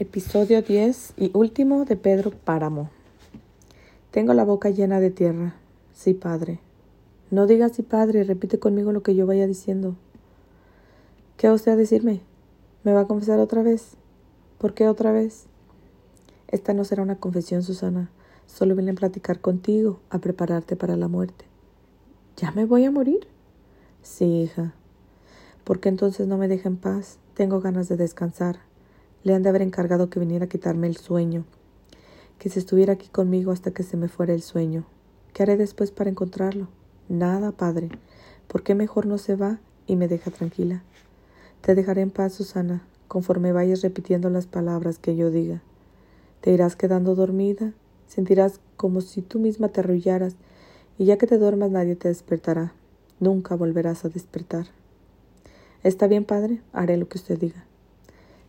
Episodio 10 y último de Pedro Páramo. Tengo la boca llena de tierra. Sí, padre. No digas sí, padre, repite conmigo lo que yo vaya diciendo. ¿Qué usted a decirme? ¿Me va a confesar otra vez? ¿Por qué otra vez? Esta no será una confesión, Susana. Solo vine a platicar contigo, a prepararte para la muerte. ¿Ya me voy a morir? Sí, hija. ¿Por qué entonces no me deja en paz? Tengo ganas de descansar. Le han de haber encargado que viniera a quitarme el sueño, que se estuviera aquí conmigo hasta que se me fuera el sueño. ¿Qué haré después para encontrarlo? Nada, padre. ¿Por qué mejor no se va y me deja tranquila? Te dejaré en paz, Susana, conforme vayas repitiendo las palabras que yo diga. Te irás quedando dormida, sentirás como si tú misma te arrullaras, y ya que te duermas nadie te despertará. Nunca volverás a despertar. Está bien, padre, haré lo que usted diga.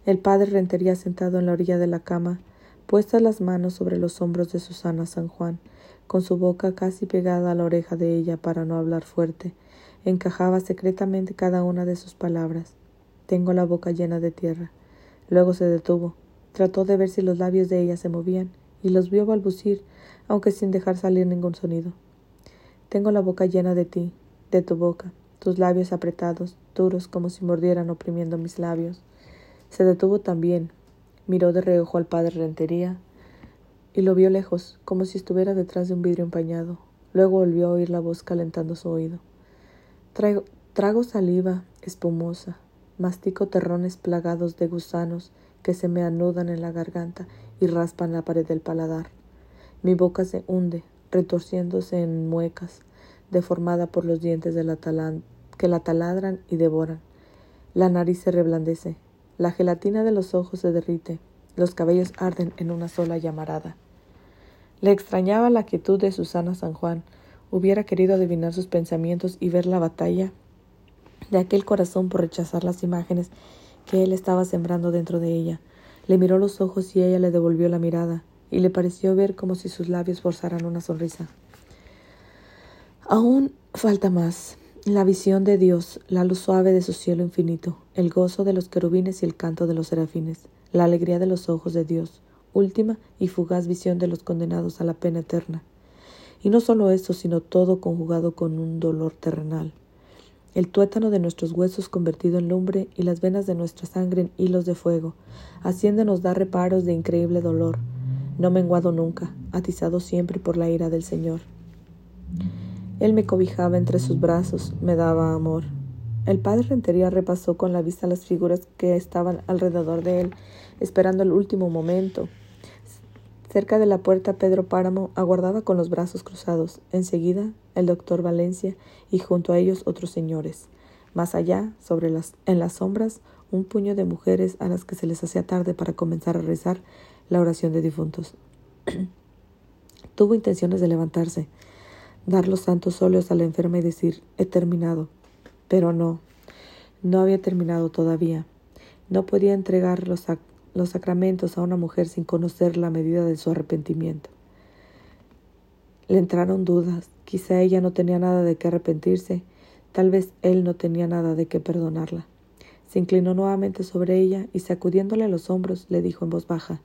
El padre Rentería sentado en la orilla de la cama, puestas las manos sobre los hombros de Susana San Juan, con su boca casi pegada a la oreja de ella para no hablar fuerte, encajaba secretamente cada una de sus palabras. Tengo la boca llena de tierra. Luego se detuvo. Trató de ver si los labios de ella se movían, y los vio balbucir, aunque sin dejar salir ningún sonido. Tengo la boca llena de ti, de tu boca, tus labios apretados, duros como si mordieran oprimiendo mis labios. Se detuvo también, miró de reojo al padre Rentería y lo vio lejos, como si estuviera detrás de un vidrio empañado. Luego volvió a oír la voz calentando su oído. trago saliva espumosa, mastico terrones plagados de gusanos que se me anudan en la garganta y raspan la pared del paladar. Mi boca se hunde, retorciéndose en muecas, deformada por los dientes que la taladran y devoran. La nariz se reblandece, la gelatina de los ojos se derrite, los cabellos arden en una sola llamarada. Le extrañaba la quietud de Susana San Juan. Hubiera querido adivinar sus pensamientos y ver la batalla de aquel corazón por rechazar las imágenes que él estaba sembrando dentro de ella. Le miró los ojos y ella le devolvió la mirada, y le pareció ver como si sus labios forzaran una sonrisa. Aún falta más la visión de Dios, la luz suave de su cielo infinito, el gozo de los querubines y el canto de los serafines, la alegría de los ojos de Dios, última y fugaz visión de los condenados a la pena eterna. Y no solo eso, sino todo conjugado con un dolor terrenal. El tuétano de nuestros huesos convertido en lumbre y las venas de nuestra sangre en hilos de fuego, haciéndonos dar reparos de increíble dolor, no menguado nunca, atizado siempre por la ira del Señor. Él me cobijaba entre sus brazos, me daba amor. El padre Rentería repasó con la vista las figuras que estaban alrededor de él, esperando el último momento. Cerca de la puerta Pedro Páramo aguardaba con los brazos cruzados. Enseguida el doctor Valencia y junto a ellos otros señores. Más allá, sobre las, en las sombras, un puño de mujeres a las que se les hacía tarde para comenzar a rezar la oración de difuntos. Tuvo intenciones de levantarse, dar los santos óleos a la enferma y decir, he terminado. Pero no, no había terminado todavía. No podía entregar los, los sacramentos a una mujer sin conocer la medida de su arrepentimiento. Le entraron dudas. Quizá ella no tenía nada de qué arrepentirse. Tal vez él no tenía nada de qué perdonarla. Se inclinó nuevamente sobre ella y sacudiéndole los hombros le dijo en voz baja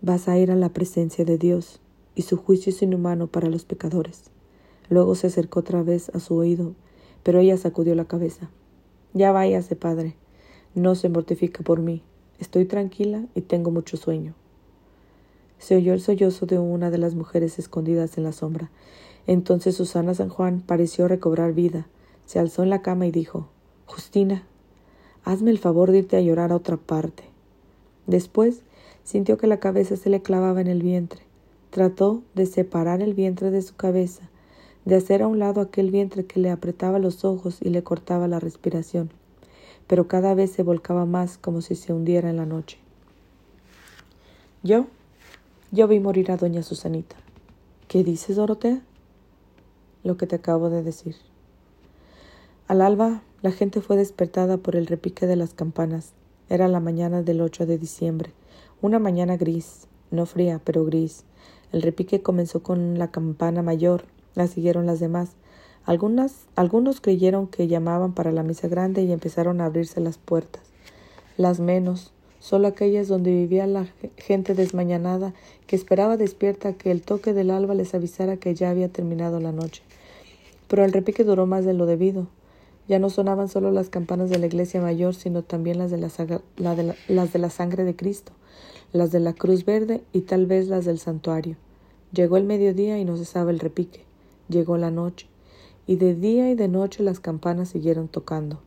Vas a ir a la presencia de Dios y su juicio es inhumano para los pecadores. Luego se acercó otra vez a su oído, pero ella sacudió la cabeza. Ya váyase, padre. No se mortifica por mí. Estoy tranquila y tengo mucho sueño. Se oyó el sollozo de una de las mujeres escondidas en la sombra. Entonces Susana San Juan pareció recobrar vida. Se alzó en la cama y dijo Justina, hazme el favor de irte a llorar a otra parte. Después sintió que la cabeza se le clavaba en el vientre. Trató de separar el vientre de su cabeza, de hacer a un lado aquel vientre que le apretaba los ojos y le cortaba la respiración, pero cada vez se volcaba más como si se hundiera en la noche. Yo, yo vi morir a doña Susanita. ¿Qué dices, Dorotea? Lo que te acabo de decir. Al alba, la gente fue despertada por el repique de las campanas. Era la mañana del 8 de diciembre, una mañana gris, no fría, pero gris, el repique comenzó con la campana mayor, la siguieron las demás. Algunas, algunos creyeron que llamaban para la misa grande y empezaron a abrirse las puertas. Las menos solo aquellas donde vivía la gente desmañanada que esperaba despierta que el toque del alba les avisara que ya había terminado la noche. Pero el repique duró más de lo debido. Ya no sonaban solo las campanas de la iglesia mayor, sino también las de la, las de la sangre de Cristo, las de la cruz verde y tal vez las del santuario. Llegó el mediodía y no cesaba el repique. Llegó la noche, y de día y de noche las campanas siguieron tocando,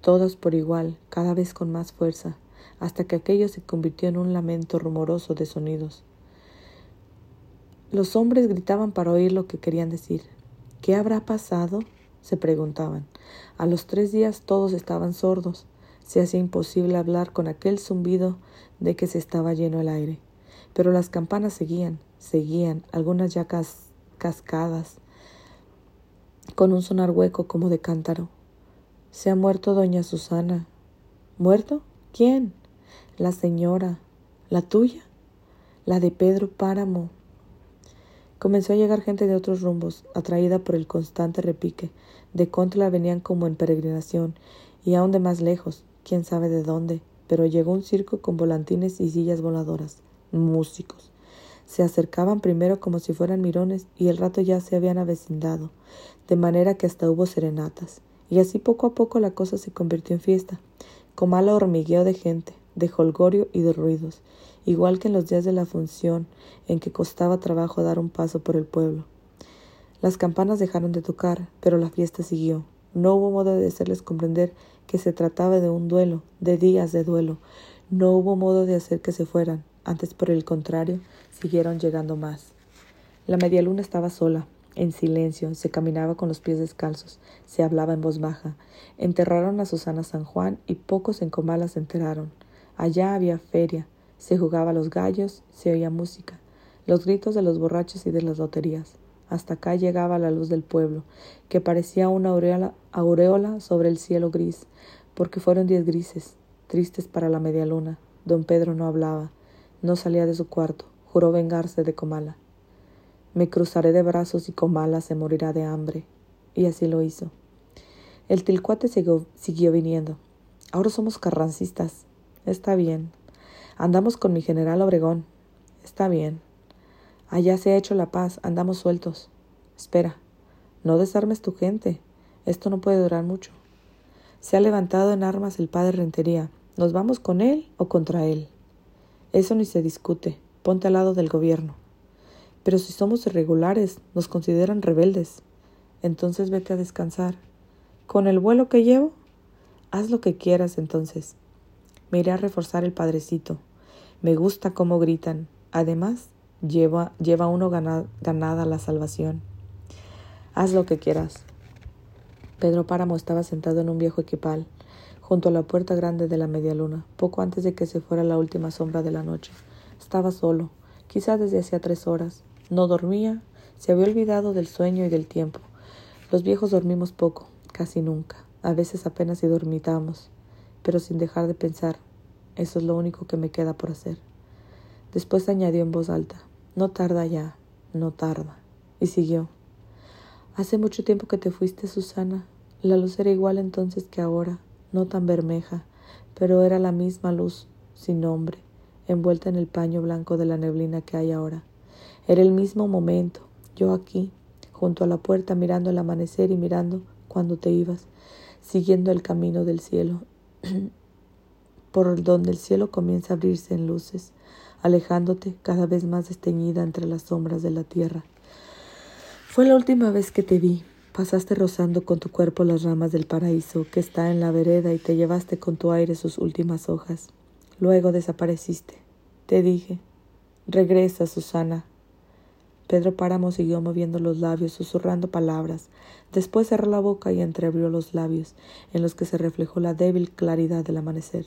todas por igual, cada vez con más fuerza, hasta que aquello se convirtió en un lamento rumoroso de sonidos. Los hombres gritaban para oír lo que querían decir. ¿Qué habrá pasado? se preguntaban. A los tres días todos estaban sordos. Se hacía imposible hablar con aquel zumbido de que se estaba lleno el aire. Pero las campanas seguían, seguían, algunas ya cascadas, con un sonar hueco como de cántaro. Se ha muerto doña Susana. ¿Muerto? ¿Quién? La señora. ¿La tuya? La de Pedro Páramo. Comenzó a llegar gente de otros rumbos, atraída por el constante repique. De contra venían como en peregrinación, y aún de más lejos, quién sabe de dónde, pero llegó un circo con volantines y sillas voladoras, músicos. Se acercaban primero como si fueran mirones y el rato ya se habían avecindado, de manera que hasta hubo serenatas. Y así poco a poco la cosa se convirtió en fiesta, con mala hormigueo de gente, de holgorio y de ruidos, igual que en los días de la función, en que costaba trabajo dar un paso por el pueblo. Las campanas dejaron de tocar, pero la fiesta siguió. No hubo modo de hacerles comprender que se trataba de un duelo, de días de duelo. No hubo modo de hacer que se fueran. Antes, por el contrario, siguieron llegando más. La media luna estaba sola, en silencio, se caminaba con los pies descalzos, se hablaba en voz baja. Enterraron a Susana San Juan y pocos en Comala se enteraron. Allá había feria, se jugaba los gallos, se oía música, los gritos de los borrachos y de las loterías. Hasta acá llegaba la luz del pueblo, que parecía una aureola, sobre el cielo gris, porque fueron diez grises, tristes para la media luna. Don Pedro no hablaba, no salía de su cuarto, juró vengarse de Comala. Me cruzaré de brazos y Comala se morirá de hambre. Y así lo hizo. El tilcuate siguió, siguió viniendo. Ahora somos carrancistas. Está bien. Andamos con mi general Obregón. Está bien. Allá se ha hecho la paz. Andamos sueltos. Espera. No desarmes tu gente. Esto no puede durar mucho. Se ha levantado en armas el padre Rentería. ¿Nos vamos con él o contra él? Eso ni se discute. Ponte al lado del gobierno. Pero si somos irregulares, nos consideran rebeldes. Entonces vete a descansar. ¿Con el vuelo que llevo? Haz lo que quieras entonces. Me iré a reforzar el padrecito. Me gusta cómo gritan. Además, lleva, lleva uno ganada la salvación. Haz lo que quieras. Pedro Páramo estaba sentado en un viejo equipal junto a la puerta grande de la media luna, poco antes de que se fuera la última sombra de la noche. Estaba solo, quizá desde hacía tres horas. No dormía, se había olvidado del sueño y del tiempo. Los viejos dormimos poco, casi nunca. A veces apenas si dormitamos, pero sin dejar de pensar. Eso es lo único que me queda por hacer. Después añadió en voz alta, no tarda ya, no tarda. Y siguió. Hace mucho tiempo que te fuiste, Susana. La luz era igual entonces que ahora no tan bermeja, pero era la misma luz, sin nombre, envuelta en el paño blanco de la neblina que hay ahora. Era el mismo momento, yo aquí, junto a la puerta mirando el amanecer y mirando cuando te ibas, siguiendo el camino del cielo, por donde el cielo comienza a abrirse en luces, alejándote cada vez más desteñida entre las sombras de la tierra. Fue la última vez que te vi, Pasaste rozando con tu cuerpo las ramas del paraíso que está en la vereda y te llevaste con tu aire sus últimas hojas. Luego desapareciste. Te dije, regresa, Susana. Pedro Páramo siguió moviendo los labios, susurrando palabras. Después cerró la boca y entreabrió los labios, en los que se reflejó la débil claridad del amanecer.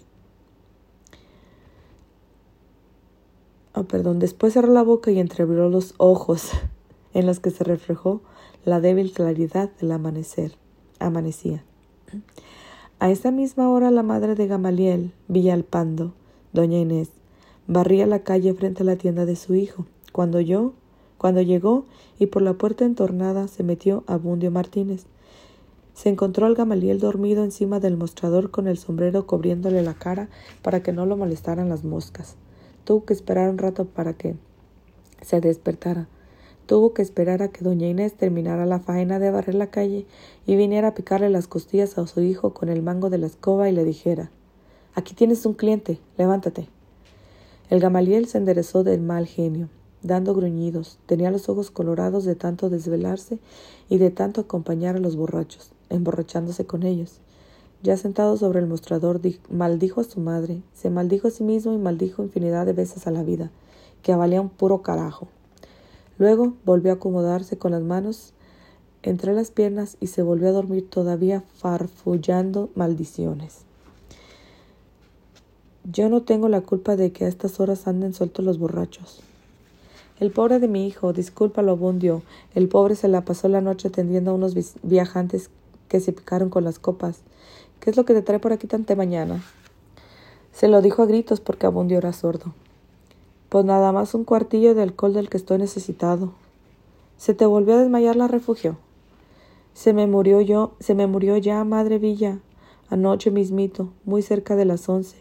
Oh, perdón. Después cerró la boca y entreabrió los ojos, en los que se reflejó la débil claridad del amanecer. Amanecía. A esa misma hora la madre de Gamaliel, Villalpando, doña Inés, barría la calle frente a la tienda de su hijo, cuando yo, cuando llegó y por la puerta entornada se metió Abundio Martínez. Se encontró al Gamaliel dormido encima del mostrador con el sombrero cubriéndole la cara para que no lo molestaran las moscas. Tuvo que esperar un rato para que se despertara. Tuvo que esperar a que doña Inés terminara la faena de barrer la calle y viniera a picarle las costillas a su hijo con el mango de la escoba y le dijera Aquí tienes un cliente, levántate. El Gamaliel se enderezó del mal genio, dando gruñidos. Tenía los ojos colorados de tanto desvelarse y de tanto acompañar a los borrachos, emborrachándose con ellos. Ya sentado sobre el mostrador, maldijo a su madre, se maldijo a sí mismo y maldijo infinidad de veces a la vida, que valía un puro carajo. Luego volvió a acomodarse con las manos entre las piernas y se volvió a dormir todavía farfullando maldiciones. Yo no tengo la culpa de que a estas horas anden sueltos los borrachos. El pobre de mi hijo, discúlpalo, Bundio. El pobre se la pasó la noche atendiendo a unos viajantes que se picaron con las copas. ¿Qué es lo que te trae por aquí tanta mañana? Se lo dijo a gritos porque Abundio era sordo. Pues nada más un cuartillo de alcohol del que estoy necesitado. ¿Se te volvió a desmayar la refugio? Se me murió yo, se me murió ya, madre Villa, anoche mismito, muy cerca de las once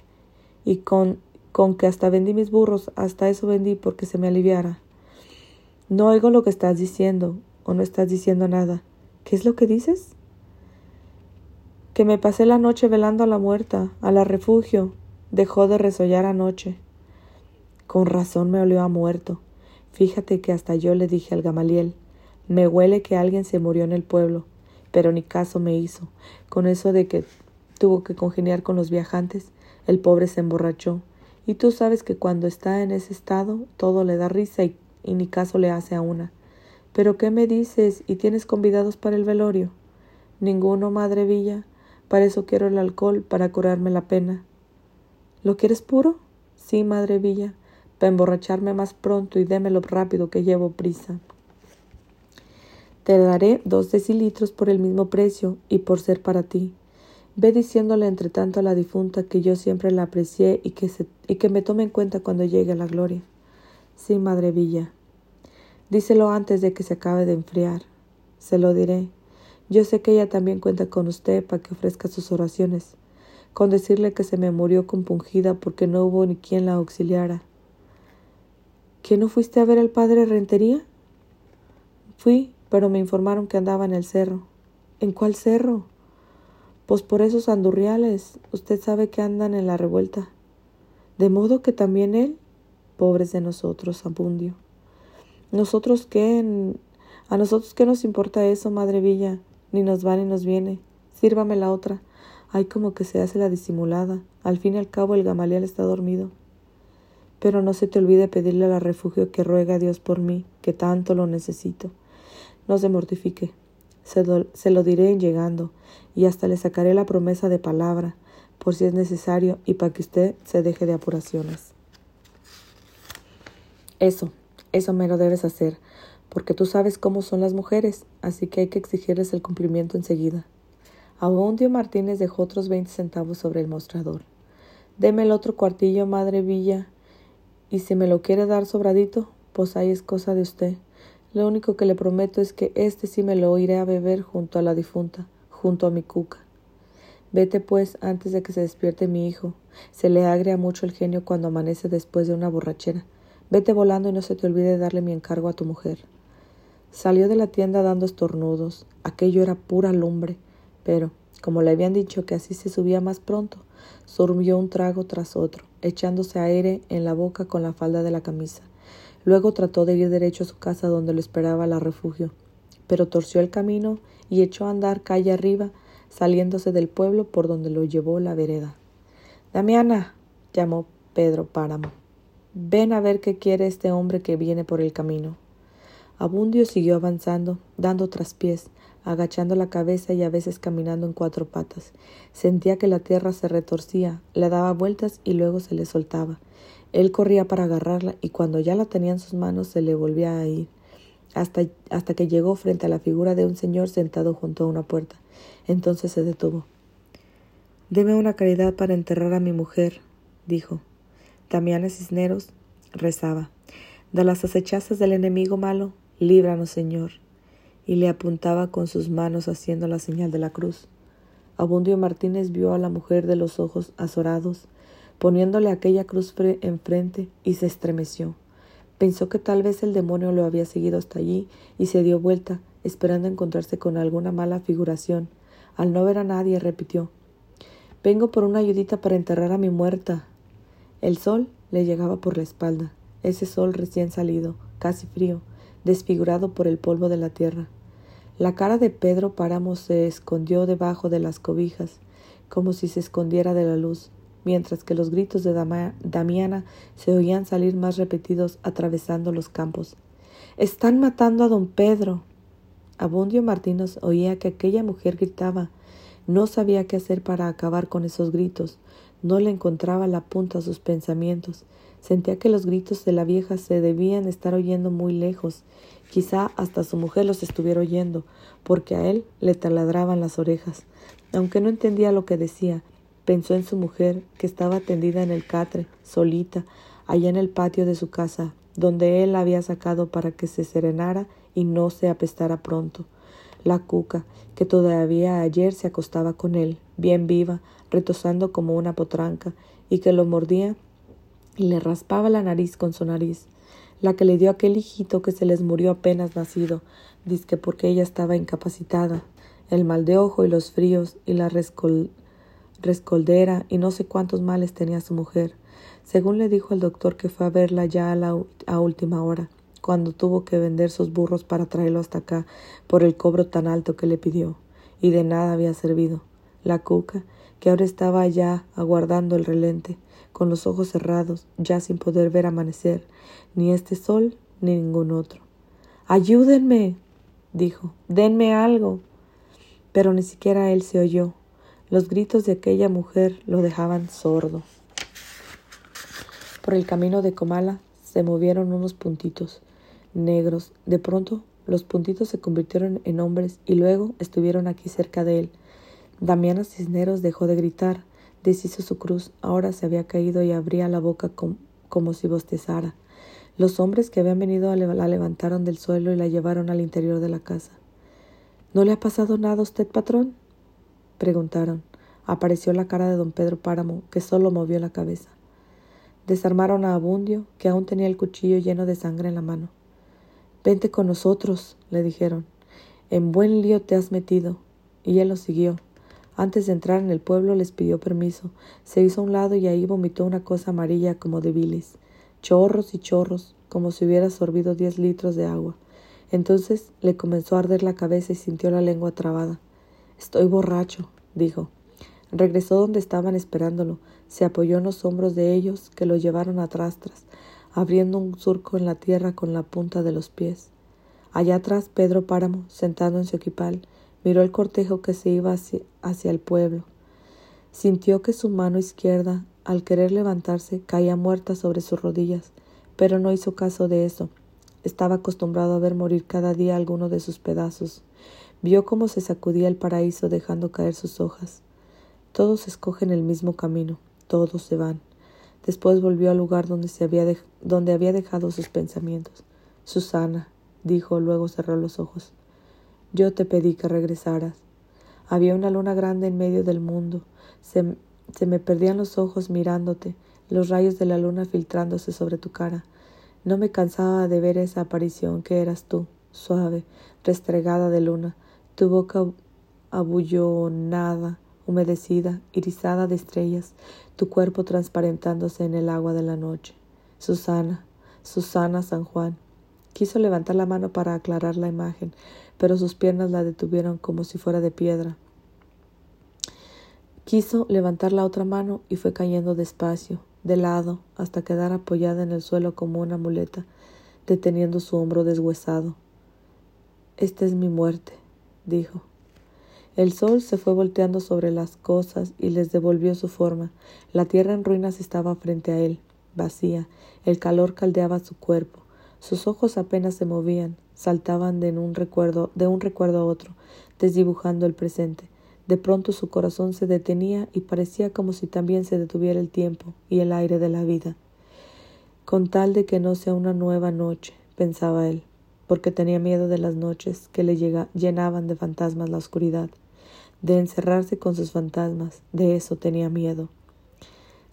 y con, con que hasta vendí mis burros, hasta eso vendí porque se me aliviara. No oigo lo que estás diciendo, o no estás diciendo nada. ¿Qué es lo que dices? Que me pasé la noche velando a la muerta, a la refugio. Dejó de resollar anoche. Con razón me olió a muerto. Fíjate que hasta yo le dije al Gamaliel, me huele que alguien se murió en el pueblo, pero ni caso me hizo. Con eso de que tuvo que congeniar con los viajantes, el pobre se emborrachó, y tú sabes que cuando está en ese estado todo le da risa y, ni caso le hace a una. Pero ¿qué me dices? ¿Y tienes convidados para el velorio? Ninguno, madre Villa. Para eso quiero el alcohol, para curarme la pena. ¿Lo quieres puro? Sí, madre Villa, para emborracharme más pronto y démelo rápido que llevo prisa. Te daré dos decilitros por el mismo precio y por ser para ti. Ve diciéndole entre tanto a la difunta que yo siempre la aprecié y que, y que me tome en cuenta cuando llegue a la gloria. Sí, Madre Villa. Díselo antes de que se acabe de enfriar. Se lo diré. Yo sé que ella también cuenta con usted para que ofrezca sus oraciones, con decirle que se me murió compungida porque no hubo ni quien la auxiliara. ¿Que no fuiste a ver al padre Rentería? Fui, pero me informaron que andaba en el cerro. ¿En cuál cerro? Pues por esos andurriales, usted sabe que andan en la revuelta. De modo que también él, pobres de nosotros, abundio. Nosotros qué, a nosotros qué nos importa eso, madre Villa, ni nos va ni nos viene. Sírvame la otra. Ay, como que se hace la disimulada. Al fin y al cabo el gamaliel está dormido. Pero no se te olvide pedirle al refugio que ruega a Dios por mí, que tanto lo necesito. No se mortifique. Se, se lo diré en llegando y hasta le sacaré la promesa de palabra, por si es necesario y para que usted se deje de apuraciones. Eso, eso me lo debes hacer, porque tú sabes cómo son las mujeres, así que hay que exigirles el cumplimiento enseguida. Abundio Martínez dejó otros veinte centavos sobre el mostrador. Deme el otro cuartillo, madre Villa, y si me lo quiere dar sobradito, pues ahí es cosa de usted. Lo único que le prometo es que este sí me lo iré a beber junto a la difunta junto a mi cuca. Vete, pues, antes de que se despierte mi hijo. Se le agria mucho el genio cuando amanece después de una borrachera. Vete volando y no se te olvide darle mi encargo a tu mujer. Salió de la tienda dando estornudos. Aquello era pura lumbre, pero, como le habían dicho que así se subía más pronto, surmió un trago tras otro, echándose aire en la boca con la falda de la camisa. Luego trató de ir derecho a su casa donde lo esperaba la refugio, pero torció el camino y echó a andar calle arriba, saliéndose del pueblo por donde lo llevó la vereda. Damiana, llamó Pedro Páramo, ven a ver qué quiere este hombre que viene por el camino. Abundio siguió avanzando, dando traspiés, agachando la cabeza y a veces caminando en cuatro patas. Sentía que la tierra se retorcía, le daba vueltas y luego se le soltaba. Él corría para agarrarla y cuando ya la tenía en sus manos se le volvía a ir hasta, hasta que llegó frente a la figura de un señor sentado junto a una puerta. Entonces se detuvo. Deme una caridad para enterrar a mi mujer, dijo. Damiana Cisneros rezaba. De las acechazas del enemigo malo, líbranos, Señor. y le apuntaba con sus manos haciendo la señal de la cruz. Abundio Martínez vio a la mujer de los ojos azorados, poniéndole aquella cruz enfrente, y se estremeció. Pensó que tal vez el demonio lo había seguido hasta allí y se dio vuelta, esperando encontrarse con alguna mala figuración. Al no ver a nadie, repitió Vengo por una ayudita para enterrar a mi muerta. El sol le llegaba por la espalda, ese sol recién salido, casi frío, desfigurado por el polvo de la tierra. La cara de Pedro Páramo se escondió debajo de las cobijas, como si se escondiera de la luz, mientras que los gritos de Damiana se oían salir más repetidos atravesando los campos. Están matando a don Pedro. Abundio Martínez oía que aquella mujer gritaba. No sabía qué hacer para acabar con esos gritos. No le encontraba la punta a sus pensamientos. Sentía que los gritos de la vieja se debían estar oyendo muy lejos. Quizá hasta su mujer los estuviera oyendo, porque a él le taladraban las orejas. Aunque no entendía lo que decía, pensó en su mujer, que estaba tendida en el catre, solita, allá en el patio de su casa, donde él la había sacado para que se serenara y no se apestara pronto. La cuca, que todavía ayer se acostaba con él, bien viva, retosando como una potranca, y que lo mordía y le raspaba la nariz con su nariz, la que le dio aquel hijito que se les murió apenas nacido, dizque porque ella estaba incapacitada, el mal de ojo y los fríos y la rescoldera y no sé cuántos males tenía su mujer, según le dijo el doctor que fue a verla ya a, la, a última hora, cuando tuvo que vender sus burros para traerlo hasta acá por el cobro tan alto que le pidió, y de nada había servido. La cuca, que ahora estaba allá aguardando el relente, con los ojos cerrados, ya sin poder ver amanecer, ni este sol ni ningún otro. Ayúdenme, dijo, denme algo. Pero ni siquiera él se oyó. Los gritos de aquella mujer lo dejaban sordo. Por el camino de Comala se movieron unos puntitos negros. De pronto los puntitos se convirtieron en hombres y luego estuvieron aquí cerca de él. Damiana Cisneros dejó de gritar, deshizo su cruz, ahora se había caído y abría la boca como si bostezara. Los hombres que habían venido la levantaron del suelo y la llevaron al interior de la casa. ¿No le ha pasado nada a usted, patrón? preguntaron. Apareció la cara de don Pedro Páramo, que solo movió la cabeza. Desarmaron a Abundio, que aún tenía el cuchillo lleno de sangre en la mano. Vente con nosotros, le dijeron. En buen lío te has metido. Y él lo siguió. Antes de entrar en el pueblo les pidió permiso. Se hizo a un lado y ahí vomitó una cosa amarilla como de bilis. Chorros y chorros, como si hubiera sorbido diez litros de agua. Entonces le comenzó a arder la cabeza y sintió la lengua trabada. Estoy borracho, dijo. Regresó donde estaban esperándolo. Se apoyó en los hombros de ellos, que lo llevaron a trastras, abriendo un surco en la tierra con la punta de los pies. Allá atrás Pedro Páramo, sentado en su equipal, miró el cortejo que se iba hacia, el pueblo. Sintió que su mano izquierda, al querer levantarse, caía muerta sobre sus rodillas, pero no hizo caso de eso. Estaba acostumbrado a ver morir cada día alguno de sus pedazos. Vio cómo se sacudía el paraíso dejando caer sus hojas. Todos escogen el mismo camino, todos se van. Después volvió al lugar donde, se había, donde había dejado sus pensamientos. Susana, dijo, luego cerró los ojos. Yo te pedí que regresaras. Había una luna grande en medio del mundo. Se, se me perdían los ojos mirándote, los rayos de la luna filtrándose sobre tu cara. No me cansaba de ver esa aparición que eras tú, suave, restregada de luna, tu boca abullonada, humedecida, irisada de estrellas, tu cuerpo transparentándose en el agua de la noche. Susana, Susana San Juan. Quiso levantar la mano para aclarar la imagen, pero sus piernas la detuvieron como si fuera de piedra. Quiso levantar la otra mano y fue cayendo despacio, de lado, hasta quedar apoyada en el suelo como una muleta, deteniendo su hombro deshuesado. Esta es mi muerte, dijo. El sol se fue volteando sobre las cosas y les devolvió su forma. La tierra en ruinas estaba frente a él, vacía. El calor caldeaba su cuerpo. Sus ojos apenas se movían, saltaban de un recuerdo, de un recuerdo a otro, desdibujando el presente. De pronto su corazón se detenía y parecía como si también se detuviera el tiempo y el aire de la vida. Con tal de que no sea una nueva noche, pensaba él, porque tenía miedo de las noches que le llenaban de fantasmas la oscuridad, de encerrarse con sus fantasmas, de eso tenía miedo.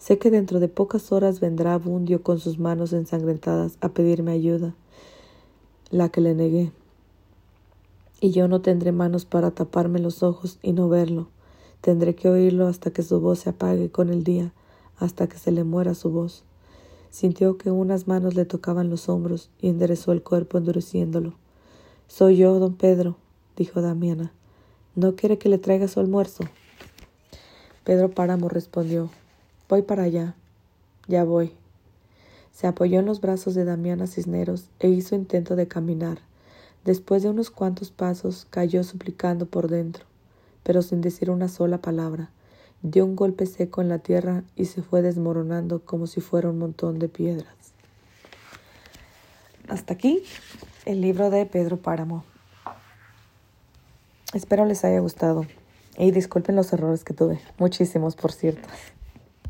Sé que dentro de pocas horas vendrá Abundio con sus manos ensangrentadas a pedirme ayuda, la que le negué. Y yo no tendré manos para taparme los ojos y no verlo. Tendré que oírlo hasta que su voz se apague con el día, hasta que se le muera su voz. Sintió que unas manos le tocaban los hombros y enderezó el cuerpo endureciéndolo. Soy yo, don Pedro, dijo Damiana. ¿No quiere que le traiga su almuerzo? Pedro Páramo respondió Voy para allá. Ya voy. Se apoyó en los brazos de Damiana Cisneros e hizo intento de caminar. Después de unos cuantos pasos cayó suplicando por dentro, pero sin decir una sola palabra. Dio un golpe seco en la tierra y se fue desmoronando como si fuera un montón de piedras. Hasta aquí el libro de Pedro Páramo. Espero les haya gustado y disculpen los errores que tuve, muchísimos por cierto.